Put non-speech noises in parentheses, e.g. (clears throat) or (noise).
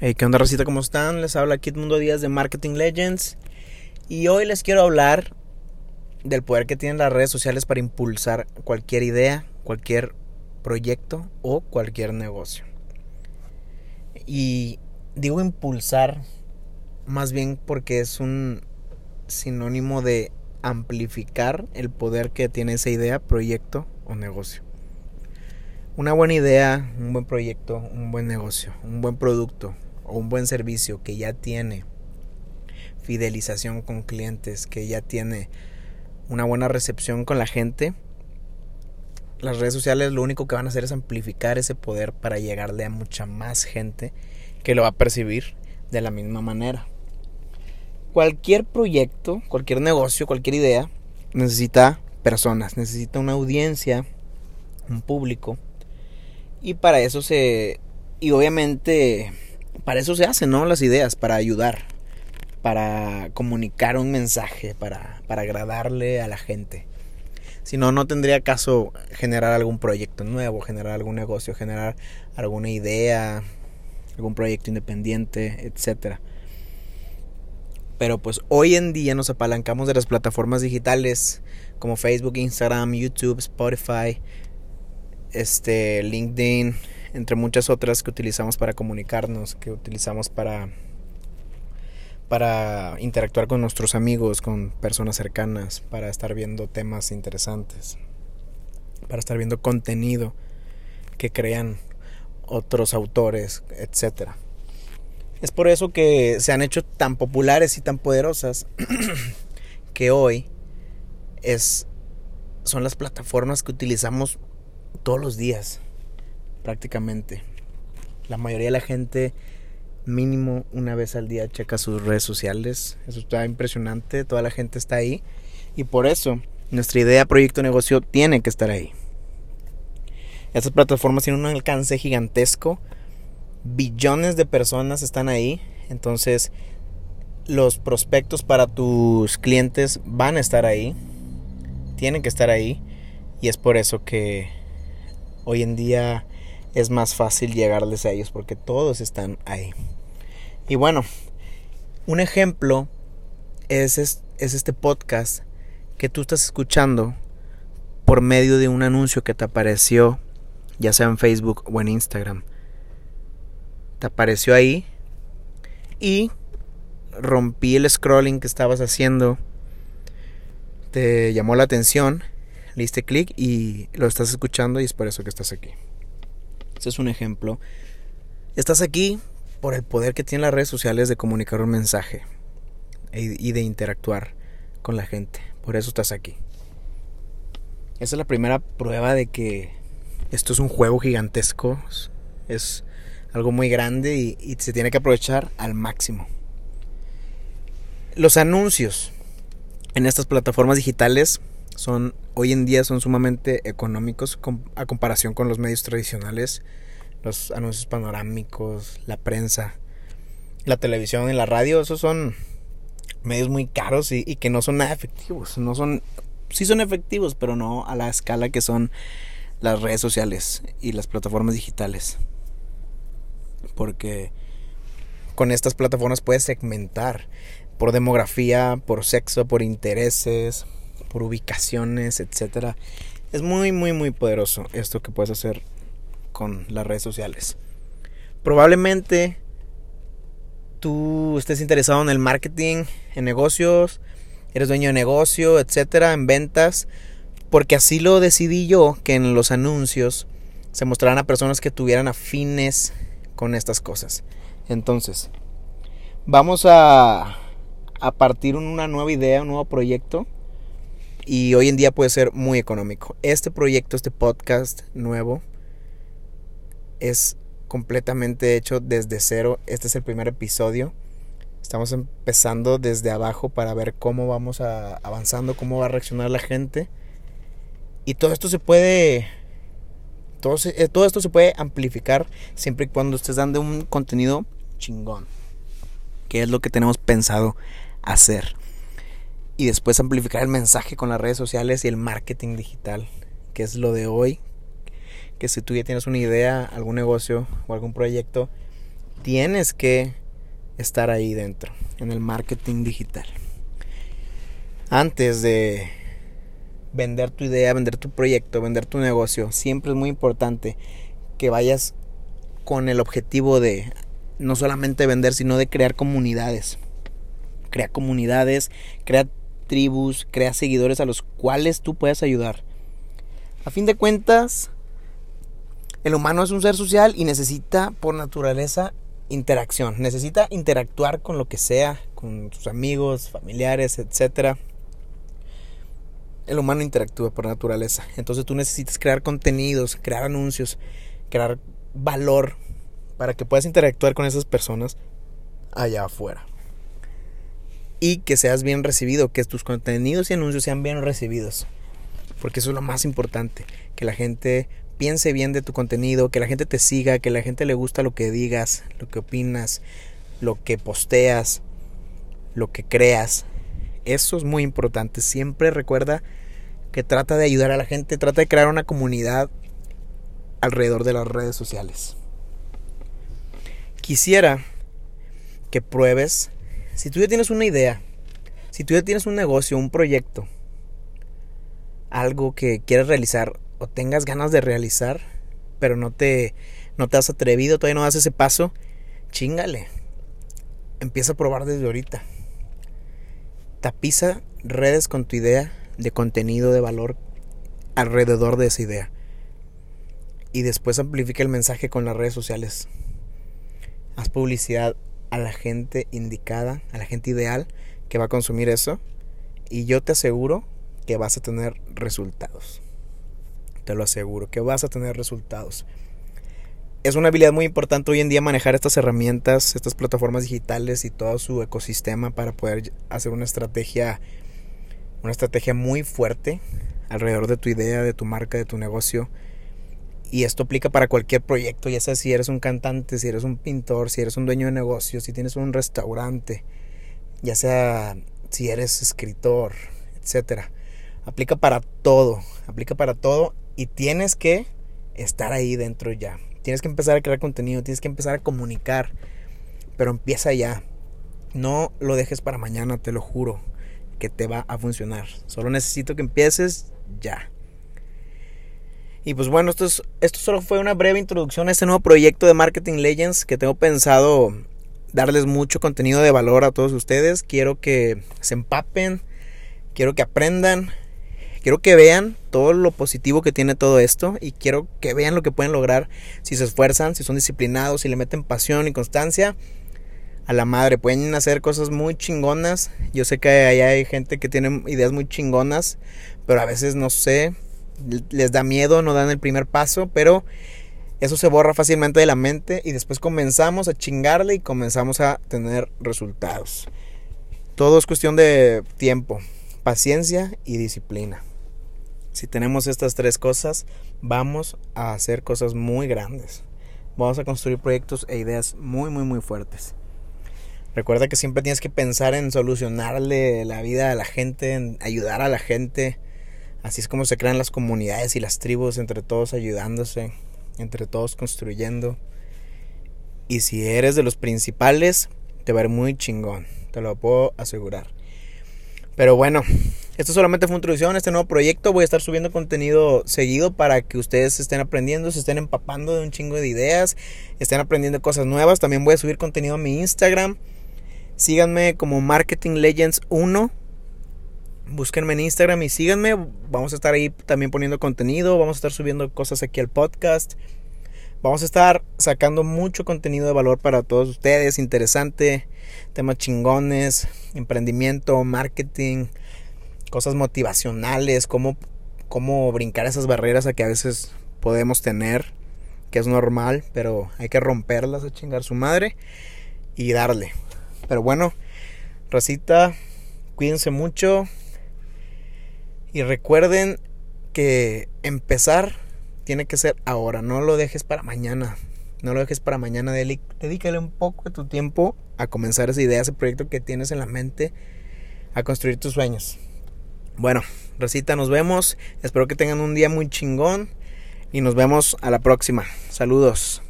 Hey, ¿Qué onda, Racita? ¿Cómo están? Les habla Kit Mundo Díaz de Marketing Legends. Y hoy les quiero hablar del poder que tienen las redes sociales para impulsar cualquier idea, cualquier proyecto o cualquier negocio. Y digo impulsar más bien porque es un sinónimo de amplificar el poder que tiene esa idea, proyecto o negocio. Una buena idea, un buen proyecto, un buen negocio, un buen producto o un buen servicio que ya tiene fidelización con clientes, que ya tiene una buena recepción con la gente, las redes sociales lo único que van a hacer es amplificar ese poder para llegarle a mucha más gente que lo va a percibir de la misma manera. Cualquier proyecto, cualquier negocio, cualquier idea necesita personas, necesita una audiencia, un público y para eso se... Y obviamente para eso se hacen, ¿no? Las ideas, para ayudar, para comunicar un mensaje, para, para agradarle a la gente. Si no, no tendría caso generar algún proyecto nuevo, generar algún negocio, generar alguna idea, algún proyecto independiente, etc. Pero pues hoy en día nos apalancamos de las plataformas digitales como Facebook, Instagram, YouTube, Spotify, este, LinkedIn, entre muchas otras que utilizamos para comunicarnos, que utilizamos para para interactuar con nuestros amigos, con personas cercanas, para estar viendo temas interesantes, para estar viendo contenido que crean otros autores, etc. Es por eso que se han hecho tan populares y tan poderosas (clears throat) que hoy es son las plataformas que utilizamos todos los días, prácticamente. La mayoría de la gente mínimo una vez al día checa sus redes sociales. Eso está impresionante, toda la gente está ahí. Y por eso nuestra idea, proyecto, negocio tiene que estar ahí. Estas plataformas tienen un alcance gigantesco. Billones de personas están ahí. Entonces los prospectos para tus clientes van a estar ahí. Tienen que estar ahí. Y es por eso que Hoy en día es más fácil llegarles a ellos porque todos están ahí. Y bueno, un ejemplo es, es, este podcast que tú estás escuchando por medio de un anuncio que te apareció, ya sea en Facebook o en Instagram. Te apareció ahí y rompí el scrolling que estabas haciendo. Te llamó la atención le clic y lo estás escuchando y es por eso que estás aquí. Ese es un ejemplo. Estás aquí por el poder que tienen las redes sociales de comunicar un mensaje y de interactuar con la gente. Por eso estás aquí. Esa es la primera prueba de que esto es un juego gigantesco. Es algo muy grande y, y se tiene que aprovechar al máximo. Los anuncios en estas plataformas digitales son hoy en día son sumamente económicos a comparación con los medios tradicionales, los anuncios panorámicos, la prensa, la televisión y la radio, esos son medios muy caros y, que no son nada efectivos, no son sí son efectivos, pero no a la escala que son las redes sociales y las plataformas digitales. Porque con estas plataformas puedes segmentar por demografía, por sexo, por intereses, por ubicaciones, etcétera. Es muy, muy, muy poderoso esto que puedes hacer con las redes sociales. Probablemente tú estés interesado en el marketing, en negocios, eres dueño de negocio, etcétera, en ventas, porque así lo decidí yo que en los anuncios se mostraran a personas que tuvieran afines con estas cosas. Entonces, vamos a, a partir una nueva idea, un nuevo proyecto y hoy en día puede ser muy económico. Este proyecto, este podcast nuevo, es completamente hecho desde cero. Este es el primer episodio. Estamos empezando desde abajo para ver cómo vamos avanzando, cómo va a reaccionar la gente. Y todo esto se puede. Todo, eh, todo esto se puede amplificar siempre y cuando estés dando un contenido chingón. Que es lo que tenemos pensado hacer y después amplificar el mensaje con las redes sociales y el marketing digital, que es lo de hoy. Que si tú ya tienes una idea, algún negocio o algún proyecto, tienes que estar ahí dentro, en el marketing digital. Antes de vender tu idea, vender tu proyecto, vender tu negocio, siempre es muy importante que vayas con el objetivo de no solamente vender, sino de crear comunidades. Crea comunidades, crea tribus, crea seguidores a los cuales tú puedes ayudar. A fin de cuentas, el humano es un ser social y necesita por naturaleza interacción. Necesita interactuar con lo que sea, con sus amigos, familiares, etc. El humano interactúa por naturaleza. Entonces tú necesitas crear contenidos, crear anuncios, crear valor para que puedas interactuar con esas personas allá afuera. Y que seas bien recibido, que tus contenidos y anuncios sean bien recibidos. Porque eso es lo más importante, que la gente piense bien de tu contenido, que la gente te siga, que la gente le gusta lo que digas, lo que opinas, lo que posteas, lo que creas. Eso es muy importante. Siempre recuerda que trata de ayudar a la gente, trata de crear una comunidad alrededor de las redes sociales. Quisiera que pruebes, si tú ya tienes una idea, si tú ya tienes un negocio, un proyecto, algo que quieres realizar, o tengas ganas de realizar, pero no te, no te has atrevido, todavía no das ese paso, chingale. Empieza a probar desde ahorita. Tapiza redes con tu idea de contenido de valor alrededor de esa idea. Y después amplifica el mensaje con las redes sociales. Haz publicidad a la gente indicada, a la gente ideal que va a consumir eso. Y yo te aseguro que vas a tener resultados te lo aseguro, que vas a tener resultados. Es una habilidad muy importante hoy en día manejar estas herramientas, estas plataformas digitales y todo su ecosistema para poder hacer una estrategia, una estrategia muy fuerte alrededor de tu idea, de tu marca, de tu negocio. Y esto aplica para cualquier proyecto, ya sea si eres un cantante, si eres un pintor, si eres un dueño de negocio, si tienes un restaurante, ya sea si eres escritor, etcétera. Aplica para todo, aplica para todo y tienes que estar ahí dentro ya. Tienes que empezar a crear contenido, tienes que empezar a comunicar. Pero empieza ya. No lo dejes para mañana, te lo juro, que te va a funcionar. Solo necesito que empieces ya. Y pues bueno, esto, esto solo fue una breve introducción a este nuevo proyecto de Marketing Legends que tengo pensado darles mucho contenido de valor a todos ustedes. Quiero que se empapen, quiero que aprendan, quiero que vean todo lo positivo que tiene todo esto y quiero que vean lo que pueden lograr si se esfuerzan, si son disciplinados, si le meten pasión y constancia. A la madre, pueden hacer cosas muy chingonas. Yo sé que allá hay gente que tiene ideas muy chingonas, pero a veces no sé, les da miedo, no dan el primer paso, pero eso se borra fácilmente de la mente y después comenzamos a chingarle y comenzamos a tener resultados. Todo es cuestión de tiempo, paciencia y disciplina. Si tenemos estas tres cosas, vamos a hacer cosas muy grandes. Vamos a construir proyectos e ideas muy, muy, muy fuertes. Recuerda que siempre tienes que pensar en solucionarle la vida a la gente, en ayudar a la gente. Así es como se crean las comunidades y las tribus, entre todos ayudándose, entre todos construyendo. Y si eres de los principales, te va a ir muy chingón, te lo puedo asegurar. Pero bueno, esto solamente fue una introducción a este nuevo proyecto. Voy a estar subiendo contenido seguido para que ustedes estén aprendiendo, se estén empapando de un chingo de ideas, estén aprendiendo cosas nuevas. También voy a subir contenido a mi Instagram. Síganme como Marketing Legends 1. Búsquenme en Instagram y síganme. Vamos a estar ahí también poniendo contenido. Vamos a estar subiendo cosas aquí al podcast. Vamos a estar sacando mucho contenido de valor para todos ustedes, interesante, temas chingones, emprendimiento, marketing, cosas motivacionales, cómo, cómo brincar esas barreras a que a veces podemos tener, que es normal, pero hay que romperlas a chingar su madre y darle. Pero bueno, Rosita, cuídense mucho y recuerden que empezar tiene que ser ahora, no lo dejes para mañana. No lo dejes para mañana, dedícale un poco de tu tiempo a comenzar esa idea, ese proyecto que tienes en la mente, a construir tus sueños. Bueno, Rosita, nos vemos. Espero que tengan un día muy chingón y nos vemos a la próxima. Saludos.